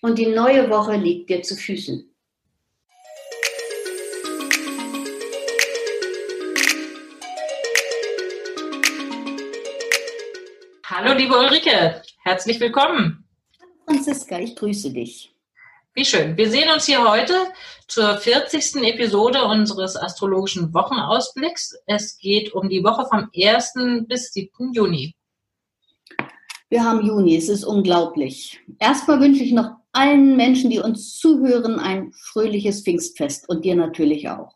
und die neue Woche liegt dir zu Füßen. Hallo, liebe Ulrike, herzlich willkommen. Franziska, ich grüße dich. Wie schön. Wir sehen uns hier heute zur 40. Episode unseres astrologischen Wochenausblicks. Es geht um die Woche vom 1. bis 7. Juni. Wir haben Juni, es ist unglaublich. Erstmal wünsche ich noch allen Menschen, die uns zuhören, ein fröhliches Pfingstfest und dir natürlich auch.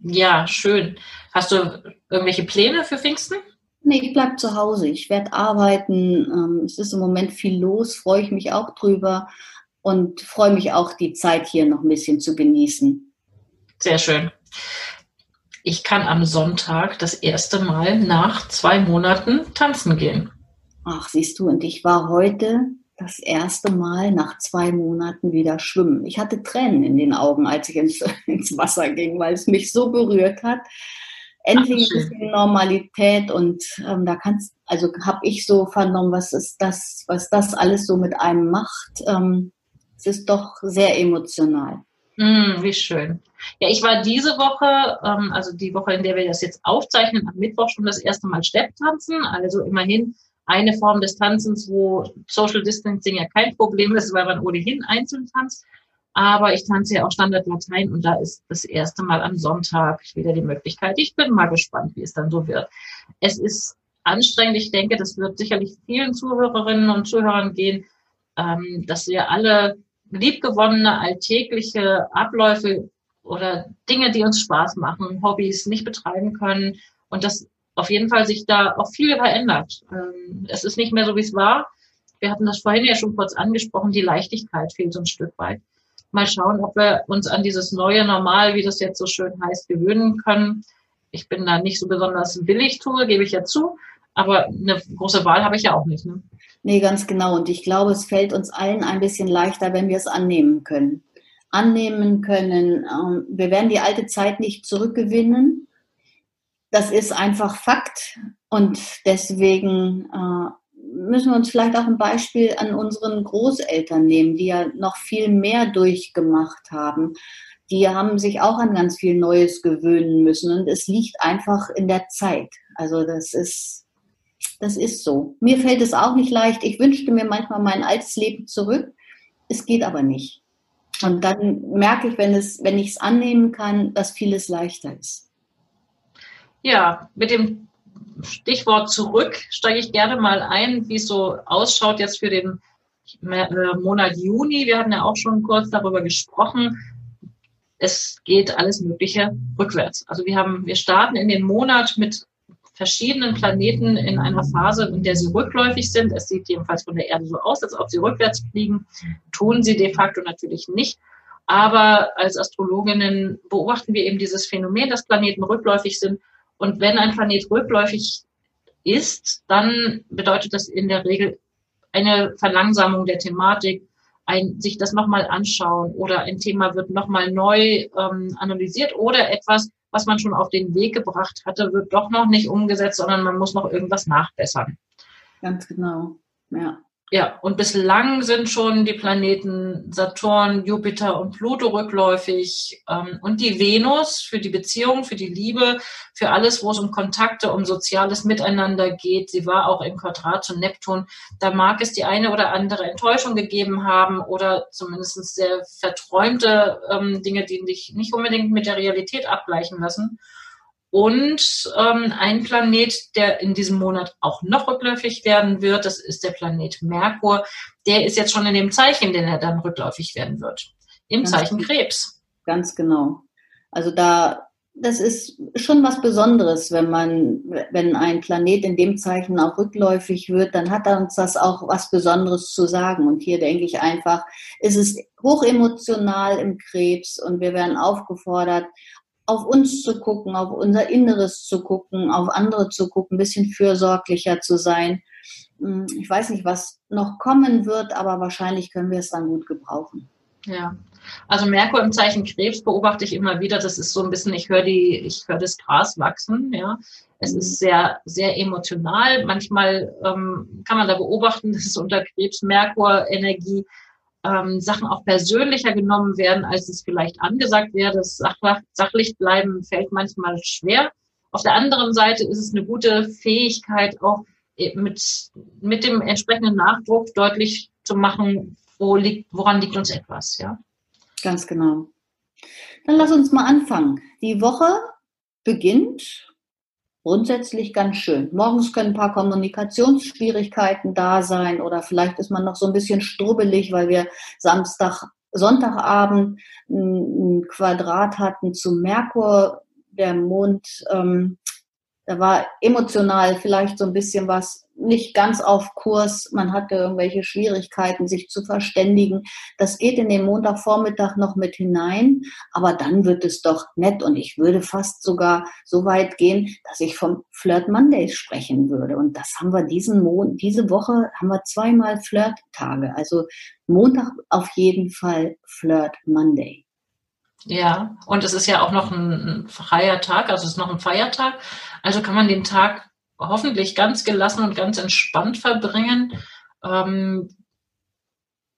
Ja, schön. Hast du irgendwelche Pläne für Pfingsten? Nee, ich bleibe zu Hause. Ich werde arbeiten. Ähm, es ist im Moment viel los, freue ich mich auch drüber und freue mich auch, die Zeit hier noch ein bisschen zu genießen. Sehr schön. Ich kann am Sonntag das erste Mal nach zwei Monaten tanzen gehen. Ach, siehst du, und ich war heute das erste Mal nach zwei Monaten wieder schwimmen. Ich hatte Tränen in den Augen, als ich ins, ins Wasser ging, weil es mich so berührt hat. Endlich ein bisschen Normalität und ähm, da kannst, also habe ich so vernommen, was ist das, was das alles so mit einem macht. Ähm, es ist doch sehr emotional. Mm, wie schön. Ja, ich war diese Woche, ähm, also die Woche, in der wir das jetzt aufzeichnen, am Mittwoch schon das erste Mal Stepptanzen. Also immerhin eine Form des Tanzens, wo Social Distancing ja kein Problem ist, weil man ohnehin einzeln tanzt. Aber ich tanze ja auch Standard Latein und da ist das erste Mal am Sonntag wieder die Möglichkeit. Ich bin mal gespannt, wie es dann so wird. Es ist anstrengend. Ich denke, das wird sicherlich vielen Zuhörerinnen und Zuhörern gehen, ähm, dass wir alle liebgewonnene alltägliche Abläufe oder Dinge, die uns Spaß machen, Hobbys nicht betreiben können und das auf jeden Fall sich da auch viel verändert. Ähm, es ist nicht mehr so, wie es war. Wir hatten das vorhin ja schon kurz angesprochen, die Leichtigkeit fehlt so ein Stück weit. Mal schauen, ob wir uns an dieses neue Normal, wie das jetzt so schön heißt, gewöhnen können. Ich bin da nicht so besonders willig tue, gebe ich ja zu, aber eine große Wahl habe ich ja auch nicht. Ne? Nee, ganz genau. Und ich glaube, es fällt uns allen ein bisschen leichter, wenn wir es annehmen können. Annehmen können. Ähm, wir werden die alte Zeit nicht zurückgewinnen das ist einfach Fakt und deswegen äh, müssen wir uns vielleicht auch ein Beispiel an unseren Großeltern nehmen, die ja noch viel mehr durchgemacht haben. Die haben sich auch an ganz viel Neues gewöhnen müssen und es liegt einfach in der Zeit. Also das ist, das ist so. Mir fällt es auch nicht leicht. Ich wünschte mir manchmal mein altes Leben zurück. Es geht aber nicht. Und dann merke ich, wenn, es, wenn ich es annehmen kann, dass vieles leichter ist. Ja, mit dem Stichwort zurück steige ich gerne mal ein, wie es so ausschaut jetzt für den äh, Monat Juni. Wir hatten ja auch schon kurz darüber gesprochen. Es geht alles Mögliche rückwärts. Also wir haben, wir starten in den Monat mit verschiedenen Planeten in einer Phase, in der sie rückläufig sind. Es sieht jedenfalls von der Erde so aus, als ob sie rückwärts fliegen. Tun sie de facto natürlich nicht. Aber als Astrologinnen beobachten wir eben dieses Phänomen, dass Planeten rückläufig sind und wenn ein Planet rückläufig ist, dann bedeutet das in der Regel eine Verlangsamung der Thematik, ein, sich das nochmal anschauen oder ein Thema wird nochmal neu ähm, analysiert oder etwas, was man schon auf den Weg gebracht hatte, wird doch noch nicht umgesetzt, sondern man muss noch irgendwas nachbessern. Ganz genau, ja. Ja, und bislang sind schon die Planeten Saturn, Jupiter und Pluto rückläufig ähm, und die Venus für die Beziehung, für die Liebe, für alles, wo es um Kontakte, um soziales Miteinander geht. Sie war auch im Quadrat zu Neptun. Da mag es die eine oder andere Enttäuschung gegeben haben oder zumindest sehr verträumte ähm, Dinge, die sich nicht unbedingt mit der Realität abgleichen lassen. Und ähm, ein Planet, der in diesem Monat auch noch rückläufig werden wird, das ist der Planet Merkur. Der ist jetzt schon in dem Zeichen, den er dann rückläufig werden wird. Im ganz Zeichen Krebs. Ganz genau. Also da das ist schon was Besonderes, wenn man, wenn ein Planet in dem Zeichen auch rückläufig wird, dann hat uns das auch was Besonderes zu sagen. Und hier denke ich einfach, es ist hochemotional im Krebs und wir werden aufgefordert, auf uns zu gucken, auf unser Inneres zu gucken, auf andere zu gucken, ein bisschen fürsorglicher zu sein. Hm, ich weiß nicht, was noch kommen wird, aber wahrscheinlich können wir es dann gut gebrauchen. Ja, also Merkur im Zeichen Krebs beobachte ich immer wieder. Das ist so ein bisschen, ich höre die, ich höre das Gras wachsen. Ja, es ist mhm. sehr, sehr emotional. Manchmal ähm, kann man da beobachten, dass es unter Krebs Merkur Energie ähm, Sachen auch persönlicher genommen werden, als es vielleicht angesagt wäre. Das Sach sachlich bleiben fällt manchmal schwer. Auf der anderen Seite ist es eine gute Fähigkeit, auch mit, mit dem entsprechenden Nachdruck deutlich zu machen, wo liegt, woran liegt uns etwas, ja. Ganz genau. Dann lass uns mal anfangen. Die Woche beginnt grundsätzlich ganz schön. Morgens können ein paar Kommunikationsschwierigkeiten da sein oder vielleicht ist man noch so ein bisschen strubbelig, weil wir Samstag, Sonntagabend ein Quadrat hatten zu Merkur. Der Mond ähm, da war emotional vielleicht so ein bisschen was nicht ganz auf Kurs. Man hatte irgendwelche Schwierigkeiten, sich zu verständigen. Das geht in den Montagvormittag noch mit hinein, aber dann wird es doch nett und ich würde fast sogar so weit gehen, dass ich vom Flirt Monday sprechen würde. Und das haben wir diesen Mon diese Woche haben wir zweimal Flirt-Tage. Also Montag auf jeden Fall Flirt Monday. Ja, und es ist ja auch noch ein freier Tag, also es ist noch ein Feiertag. Also kann man den Tag hoffentlich ganz gelassen und ganz entspannt verbringen. Ähm,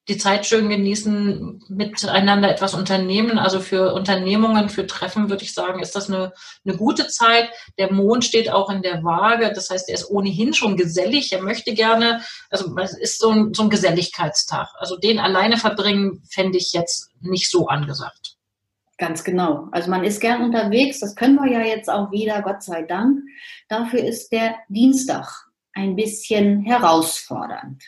die Zeit schön genießen, miteinander etwas unternehmen. Also für Unternehmungen, für Treffen würde ich sagen, ist das eine, eine gute Zeit. Der Mond steht auch in der Waage. Das heißt, er ist ohnehin schon gesellig. Er möchte gerne, also es ist so ein, so ein Geselligkeitstag. Also den alleine verbringen, fände ich jetzt nicht so angesagt. Ganz genau. Also man ist gern unterwegs, das können wir ja jetzt auch wieder, Gott sei Dank. Dafür ist der Dienstag ein bisschen herausfordernd.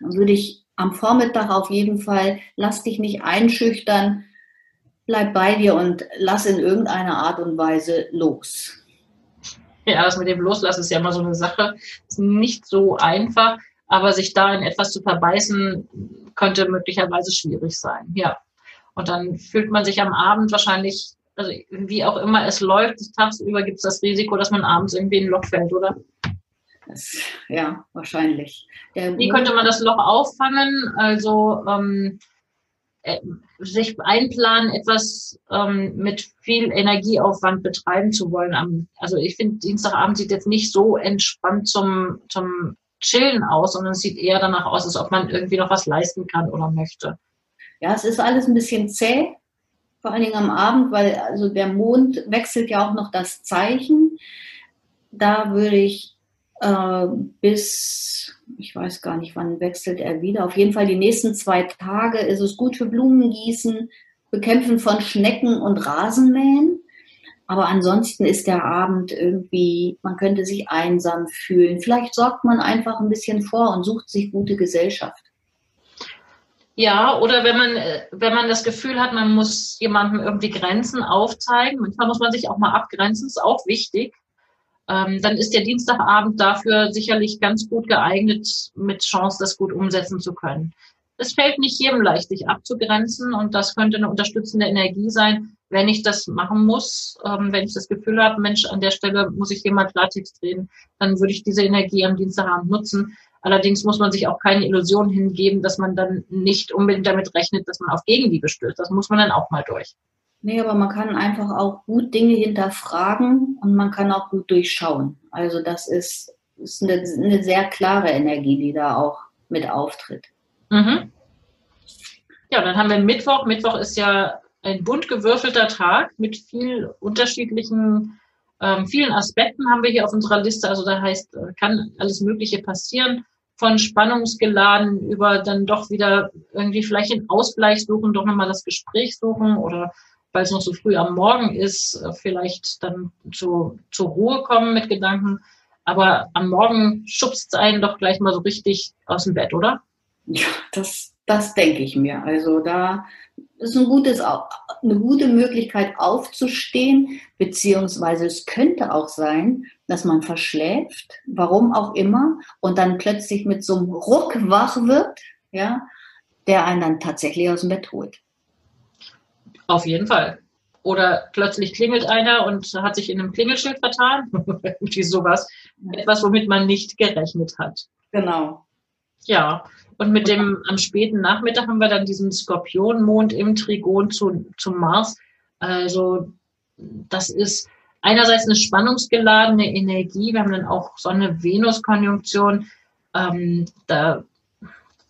Dann würde ich am Vormittag auf jeden Fall, lass dich nicht einschüchtern, bleib bei dir und lass in irgendeiner Art und Weise los. Ja, das mit dem Loslassen ist ja immer so eine Sache. Ist nicht so einfach, aber sich da in etwas zu verbeißen, könnte möglicherweise schwierig sein. Ja. Und dann fühlt man sich am Abend wahrscheinlich, also wie auch immer es läuft, tagsüber gibt es das Risiko, dass man abends irgendwie in ein Loch fällt, oder? Das, ja, wahrscheinlich. Der wie könnte man das Loch auffangen? Also ähm, äh, sich einplanen, etwas ähm, mit viel Energieaufwand betreiben zu wollen. Also ich finde, Dienstagabend sieht jetzt nicht so entspannt zum, zum Chillen aus, sondern es sieht eher danach aus, als ob man irgendwie noch was leisten kann oder möchte. Ja, es ist alles ein bisschen zäh, vor allen Dingen am Abend, weil also der Mond wechselt ja auch noch das Zeichen. Da würde ich äh, bis, ich weiß gar nicht, wann wechselt er wieder. Auf jeden Fall die nächsten zwei Tage ist es gut für Blumengießen, Bekämpfen von Schnecken und Rasenmähen. Aber ansonsten ist der Abend irgendwie, man könnte sich einsam fühlen. Vielleicht sorgt man einfach ein bisschen vor und sucht sich gute Gesellschaft. Ja, oder wenn man, äh, wenn man das Gefühl hat, man muss jemandem irgendwie Grenzen aufzeigen, manchmal muss man sich auch mal abgrenzen, ist auch wichtig, ähm, dann ist der Dienstagabend dafür sicherlich ganz gut geeignet, mit Chance, das gut umsetzen zu können. Es fällt nicht jedem leicht, sich abzugrenzen und das könnte eine unterstützende Energie sein, wenn ich das machen muss, ähm, wenn ich das Gefühl habe, Mensch, an der Stelle muss ich mal Klartext reden, dann würde ich diese Energie am Dienstagabend nutzen. Allerdings muss man sich auch keine Illusion hingeben, dass man dann nicht unbedingt damit rechnet, dass man auf Gegenliebe stößt. Das muss man dann auch mal durch. Nee, aber man kann einfach auch gut Dinge hinterfragen und man kann auch gut durchschauen. Also das ist, ist eine, eine sehr klare Energie, die da auch mit auftritt. Mhm. Ja, dann haben wir Mittwoch. Mittwoch ist ja ein bunt gewürfelter Tag mit viel unterschiedlichen ähm, vielen Aspekten haben wir hier auf unserer Liste. Also da heißt, äh, kann alles Mögliche passieren. Von spannungsgeladen über dann doch wieder irgendwie vielleicht den Ausgleich suchen, doch nochmal das Gespräch suchen oder weil es noch so früh am Morgen ist, äh, vielleicht dann zu, zur Ruhe kommen mit Gedanken. Aber am Morgen schubst es einen doch gleich mal so richtig aus dem Bett, oder? Ja, das, das denke ich mir. Also da ist ein gutes, eine gute Möglichkeit aufzustehen, beziehungsweise es könnte auch sein, dass man verschläft, warum auch immer, und dann plötzlich mit so einem Ruck wach wird, ja, der einen dann tatsächlich aus dem Bett holt. Auf jeden Fall. Oder plötzlich klingelt einer und hat sich in einem Klingelschild vertan. Irgendwie sowas. Etwas, womit man nicht gerechnet hat. Genau. Ja, und mit dem am späten Nachmittag haben wir dann diesen Skorpionmond im Trigon zu, zum Mars. Also das ist einerseits eine spannungsgeladene Energie. Wir haben dann auch Sonne-Venus-Konjunktion. Ähm, da,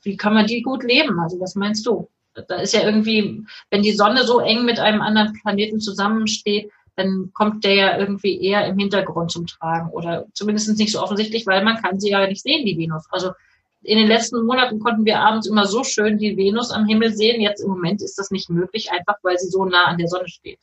wie kann man die gut leben? Also was meinst du? Da ist ja irgendwie, wenn die Sonne so eng mit einem anderen Planeten zusammensteht, dann kommt der ja irgendwie eher im Hintergrund zum Tragen oder zumindest nicht so offensichtlich, weil man kann sie ja nicht sehen, die Venus. Also in den letzten Monaten konnten wir abends immer so schön die Venus am Himmel sehen. Jetzt im Moment ist das nicht möglich, einfach weil sie so nah an der Sonne steht.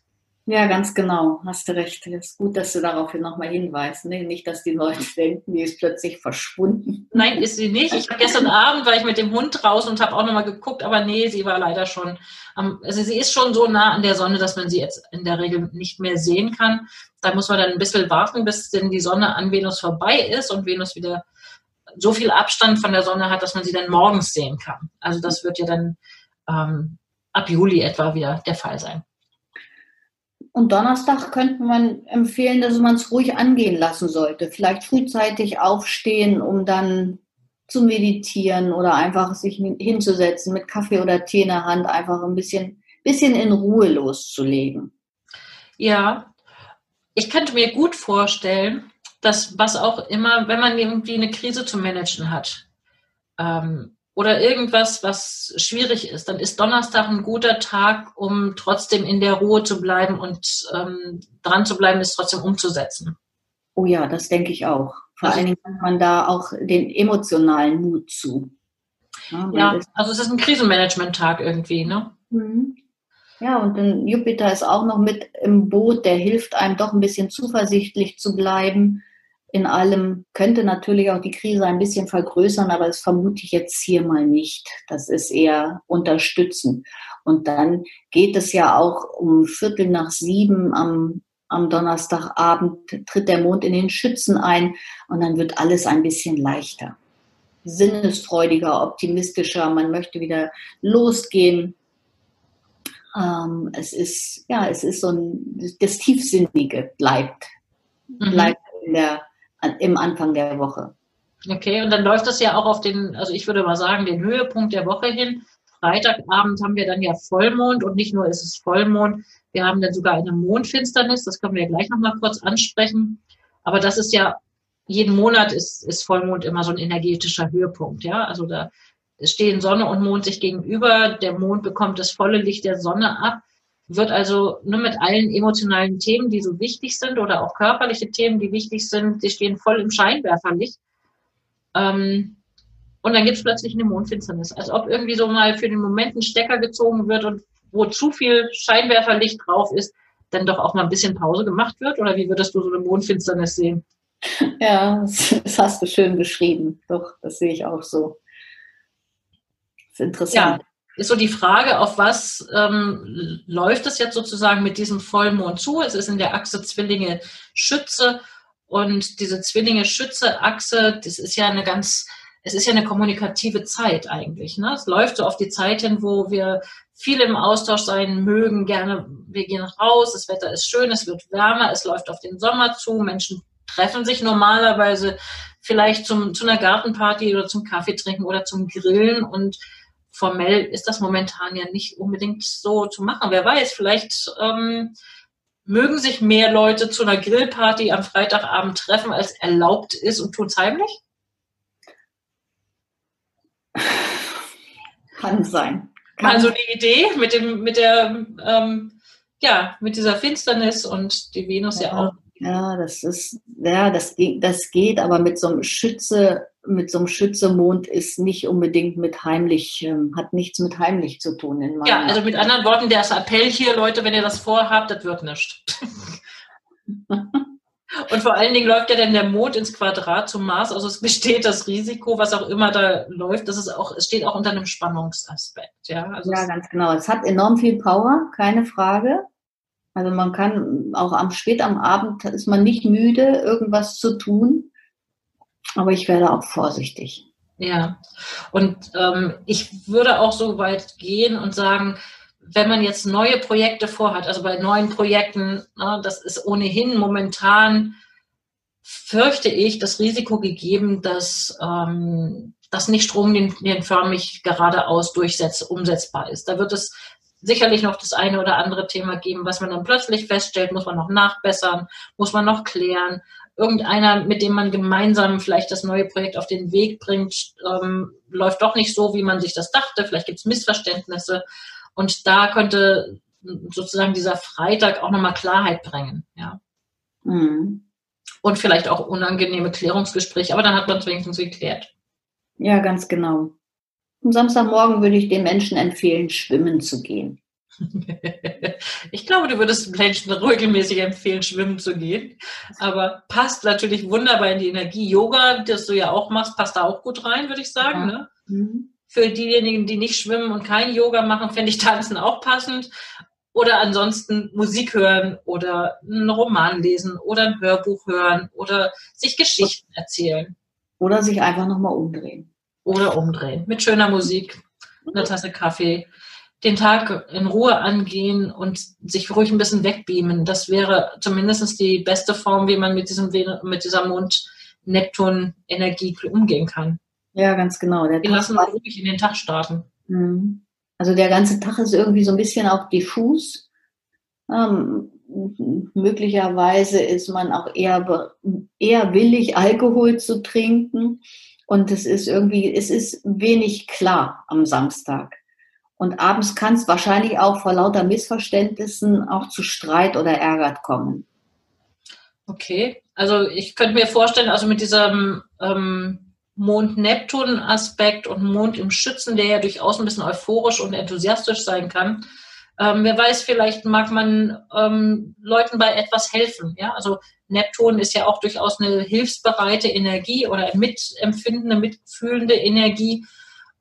Ja, ganz genau. Hast du recht. Es ist gut, dass du darauf nochmal hinweist. Ne? Nicht, dass die Leute denken, die ist plötzlich verschwunden. Nein, ist sie nicht. Ich, gestern Abend war ich mit dem Hund draußen und habe auch nochmal geguckt, aber nee, sie war leider schon, also sie ist schon so nah an der Sonne, dass man sie jetzt in der Regel nicht mehr sehen kann. Da muss man dann ein bisschen warten, bis denn die Sonne an Venus vorbei ist und Venus wieder so viel Abstand von der Sonne hat, dass man sie dann morgens sehen kann. Also das wird ja dann ähm, ab Juli etwa wieder der Fall sein. Und Donnerstag könnte man empfehlen, dass man es ruhig angehen lassen sollte. Vielleicht frühzeitig aufstehen, um dann zu meditieren oder einfach sich hinzusetzen mit Kaffee oder Tee in der Hand, einfach ein bisschen, bisschen in Ruhe loszulegen. Ja, ich könnte mir gut vorstellen, dass was auch immer, wenn man irgendwie eine Krise zu managen hat ähm, oder irgendwas, was schwierig ist, dann ist Donnerstag ein guter Tag, um trotzdem in der Ruhe zu bleiben und ähm, dran zu bleiben, es trotzdem umzusetzen. Oh ja, das denke ich auch. Vor also, allen Dingen hat man da auch den emotionalen Mut zu. Ja, ja also es ist ein Krisenmanagement-Tag irgendwie, ne? Mhm. Ja, und dann Jupiter ist auch noch mit im Boot, der hilft einem doch ein bisschen zuversichtlich zu bleiben in allem könnte natürlich auch die Krise ein bisschen vergrößern, aber das vermute ich jetzt hier mal nicht. Das ist eher unterstützen. Und dann geht es ja auch um Viertel nach sieben am, am Donnerstagabend, tritt der Mond in den Schützen ein und dann wird alles ein bisschen leichter. Sinnesfreudiger, optimistischer, man möchte wieder losgehen. Ähm, es ist, ja, es ist so ein, das Tiefsinnige bleibt, mhm. bleibt in der im Anfang der Woche. Okay, und dann läuft das ja auch auf den, also ich würde mal sagen, den Höhepunkt der Woche hin. Freitagabend haben wir dann ja Vollmond und nicht nur ist es Vollmond, wir haben dann sogar eine Mondfinsternis, das können wir ja gleich nochmal kurz ansprechen. Aber das ist ja, jeden Monat ist, ist Vollmond immer so ein energetischer Höhepunkt, ja. Also da stehen Sonne und Mond sich gegenüber, der Mond bekommt das volle Licht der Sonne ab wird also nur mit allen emotionalen Themen, die so wichtig sind oder auch körperliche Themen, die wichtig sind, die stehen voll im Scheinwerferlicht. Ähm, und dann gibt es plötzlich eine Mondfinsternis, als ob irgendwie so mal für den Moment ein Stecker gezogen wird und wo zu viel Scheinwerferlicht drauf ist, dann doch auch mal ein bisschen Pause gemacht wird? Oder wie würdest du so eine Mondfinsternis sehen? Ja, das hast du schön beschrieben. Doch, das sehe ich auch so. Das ist interessant. Ja ist so die Frage, auf was ähm, läuft es jetzt sozusagen mit diesem Vollmond zu? Es ist in der Achse Zwillinge Schütze und diese Zwillinge Schütze Achse, das ist ja eine ganz, es ist ja eine kommunikative Zeit eigentlich. Ne? Es läuft so auf die Zeit hin, wo wir viel im Austausch sein mögen, gerne, wir gehen raus, das Wetter ist schön, es wird wärmer, es läuft auf den Sommer zu, Menschen treffen sich normalerweise vielleicht zum, zu einer Gartenparty oder zum Kaffee trinken oder zum Grillen und formell ist das momentan ja nicht unbedingt so zu machen. Wer weiß, vielleicht ähm, mögen sich mehr Leute zu einer Grillparty am Freitagabend treffen, als erlaubt ist und tun es heimlich? Kann sein. Kann also die Idee mit dem, mit der, ähm, ja, mit dieser Finsternis und die Venus ja, ja auch. Ja, das ist, ja, das, das geht, aber mit so einem Schütze mit so einem Schützemond ist nicht unbedingt mit heimlich, ähm, hat nichts mit heimlich zu tun. In ja, also mit anderen Worten, der Appell hier, Leute, wenn ihr das vorhabt, das wird nichts. Und vor allen Dingen läuft ja dann der Mond ins Quadrat zum Mars. Also es besteht das Risiko, was auch immer da läuft, das ist auch, es steht auch unter einem Spannungsaspekt. Ja, also ja ganz genau. Es hat enorm viel Power, keine Frage. Also man kann auch am spät am Abend ist man nicht müde, irgendwas zu tun. Aber ich werde auch vorsichtig. Ja, und ähm, ich würde auch so weit gehen und sagen, wenn man jetzt neue Projekte vorhat, also bei neuen Projekten, na, das ist ohnehin momentan, fürchte ich, das Risiko gegeben, dass ähm, das nicht stromlinienförmig geradeaus durchsetz, umsetzbar ist. Da wird es sicherlich noch das eine oder andere Thema geben, was man dann plötzlich feststellt, muss man noch nachbessern, muss man noch klären. Irgendeiner, mit dem man gemeinsam vielleicht das neue Projekt auf den Weg bringt, ähm, läuft doch nicht so, wie man sich das dachte. Vielleicht gibt es Missverständnisse. Und da könnte sozusagen dieser Freitag auch nochmal Klarheit bringen. Ja. Mhm. Und vielleicht auch unangenehme Klärungsgespräche, aber dann hat man es wenigstens geklärt. Ja, ganz genau. Am Samstagmorgen würde ich den Menschen empfehlen, schwimmen zu gehen. Ich glaube, du würdest Menschen regelmäßig empfehlen, schwimmen zu gehen. Aber passt natürlich wunderbar in die Energie. Yoga, das du ja auch machst, passt da auch gut rein, würde ich sagen. Ja. Ne? Mhm. Für diejenigen, die nicht schwimmen und kein Yoga machen, fände ich Tanzen auch passend. Oder ansonsten Musik hören oder einen Roman lesen oder ein Hörbuch hören oder sich Geschichten erzählen. Oder sich einfach nochmal umdrehen. Oder umdrehen. Mit schöner Musik, einer Tasse Kaffee, den Tag in Ruhe angehen und sich ruhig ein bisschen wegbeamen. Das wäre zumindest die beste Form, wie man mit, diesem, mit dieser Mond-Neptun-Energie umgehen kann. Ja, ganz genau. Der Wir lassen uns ruhig in den Tag starten. Mhm. Also der ganze Tag ist irgendwie so ein bisschen auch diffus. Ähm, möglicherweise ist man auch eher, eher willig, Alkohol zu trinken. Und es ist irgendwie, es ist wenig klar am Samstag. Und abends kann es wahrscheinlich auch vor lauter Missverständnissen auch zu Streit oder Ärger kommen. Okay, also ich könnte mir vorstellen, also mit diesem ähm, Mond-Neptun-Aspekt und Mond im Schützen, der ja durchaus ein bisschen euphorisch und enthusiastisch sein kann. Ähm, wer weiß, vielleicht mag man ähm, Leuten bei etwas helfen. Ja, also Neptun ist ja auch durchaus eine hilfsbereite Energie oder mitempfindende, mitfühlende Energie.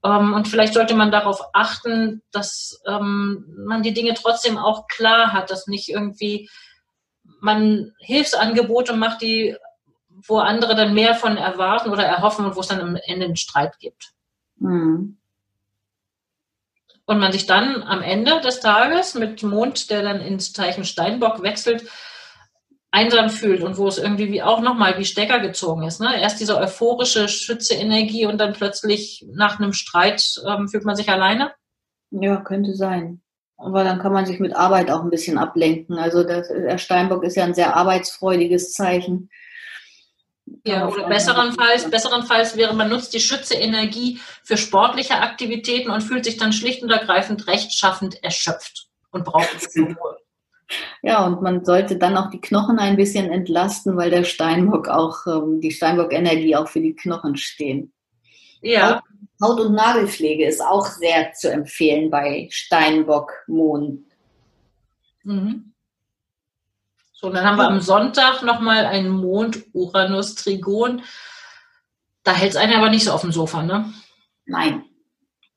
Ähm, und vielleicht sollte man darauf achten, dass ähm, man die Dinge trotzdem auch klar hat, dass nicht irgendwie man Hilfsangebote macht, die wo andere dann mehr von erwarten oder erhoffen und wo es dann am Ende einen Streit gibt. Mhm. Und man sich dann am Ende des Tages mit Mond, der dann ins Zeichen Steinbock wechselt, einsam fühlt und wo es irgendwie wie auch nochmal wie Stecker gezogen ist. Ne? Erst diese euphorische Schütze-Energie und dann plötzlich nach einem Streit ähm, fühlt man sich alleine? Ja, könnte sein. Aber dann kann man sich mit Arbeit auch ein bisschen ablenken. Also das, der Steinbock ist ja ein sehr arbeitsfreudiges Zeichen. Ja, oder besserenfalls, besserenfalls wäre, man nutzt die Schütze-Energie für sportliche Aktivitäten und fühlt sich dann schlicht und ergreifend rechtschaffend erschöpft und braucht Ruhe. Ja, und man sollte dann auch die Knochen ein bisschen entlasten, weil der Steinbock auch, ähm, die Steinbock-Energie auch für die Knochen stehen. Ja. Haut- und Nagelpflege ist auch sehr zu empfehlen bei Steinbock-Mond. Mhm. So, und dann haben wir am Sonntag nochmal einen Mond-Uranus-Trigon. Da hält es einen aber nicht so auf dem Sofa, ne? Nein,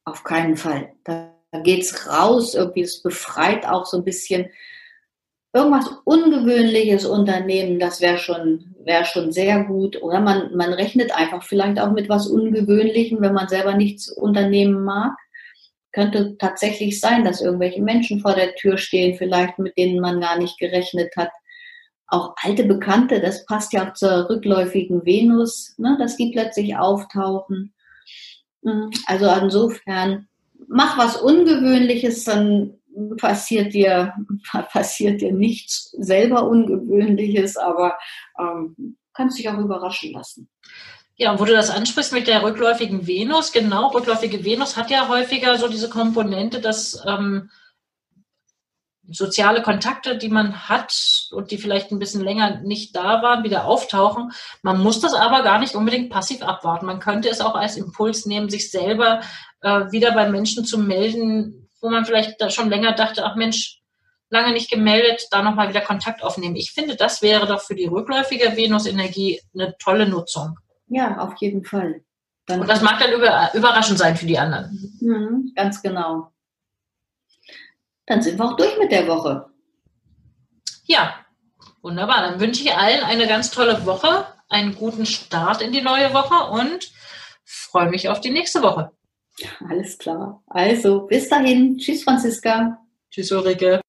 auf keinen Fall. Da geht es raus, irgendwie es befreit auch so ein bisschen irgendwas Ungewöhnliches unternehmen, das wäre schon, wäre schon sehr gut. Oder man, man rechnet einfach vielleicht auch mit was Ungewöhnlichem, wenn man selber nichts unternehmen mag. Könnte tatsächlich sein, dass irgendwelche Menschen vor der Tür stehen, vielleicht mit denen man gar nicht gerechnet hat auch alte Bekannte, das passt ja auch zur rückläufigen Venus, ne, dass die plötzlich auftauchen. Hm, also insofern, mach was Ungewöhnliches, dann passiert dir, passiert dir nichts selber Ungewöhnliches, aber ähm, kannst dich auch überraschen lassen. Ja, und wo du das ansprichst mit der rückläufigen Venus, genau, rückläufige Venus hat ja häufiger so diese Komponente, dass ähm, soziale Kontakte, die man hat und die vielleicht ein bisschen länger nicht da waren, wieder auftauchen. Man muss das aber gar nicht unbedingt passiv abwarten. Man könnte es auch als Impuls nehmen, sich selber äh, wieder bei Menschen zu melden, wo man vielleicht da schon länger dachte, ach Mensch, lange nicht gemeldet, da nochmal wieder Kontakt aufnehmen. Ich finde, das wäre doch für die rückläufige Venusenergie eine tolle Nutzung. Ja, auf jeden Fall. Dann Und das mag dann über, überraschend sein für die anderen. Mhm, ganz genau. Dann sind wir auch durch mit der Woche. Ja, wunderbar. Dann wünsche ich allen eine ganz tolle Woche, einen guten Start in die neue Woche und freue mich auf die nächste Woche. Alles klar. Also, bis dahin. Tschüss, Franziska. Tschüss, Ulrike.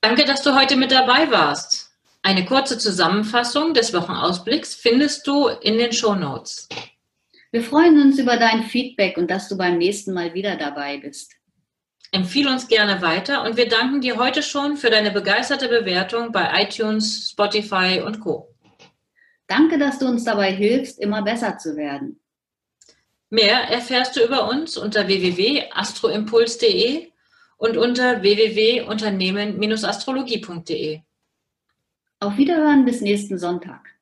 Danke, dass du heute mit dabei warst. Eine kurze Zusammenfassung des Wochenausblicks findest du in den Show Notes. Wir freuen uns über dein Feedback und dass du beim nächsten Mal wieder dabei bist. Empfiehl uns gerne weiter und wir danken dir heute schon für deine begeisterte Bewertung bei iTunes, Spotify und Co. Danke, dass du uns dabei hilfst, immer besser zu werden. Mehr erfährst du über uns unter www.astroimpuls.de und unter www.unternehmen-astrologie.de. Auf Wiederhören bis nächsten Sonntag.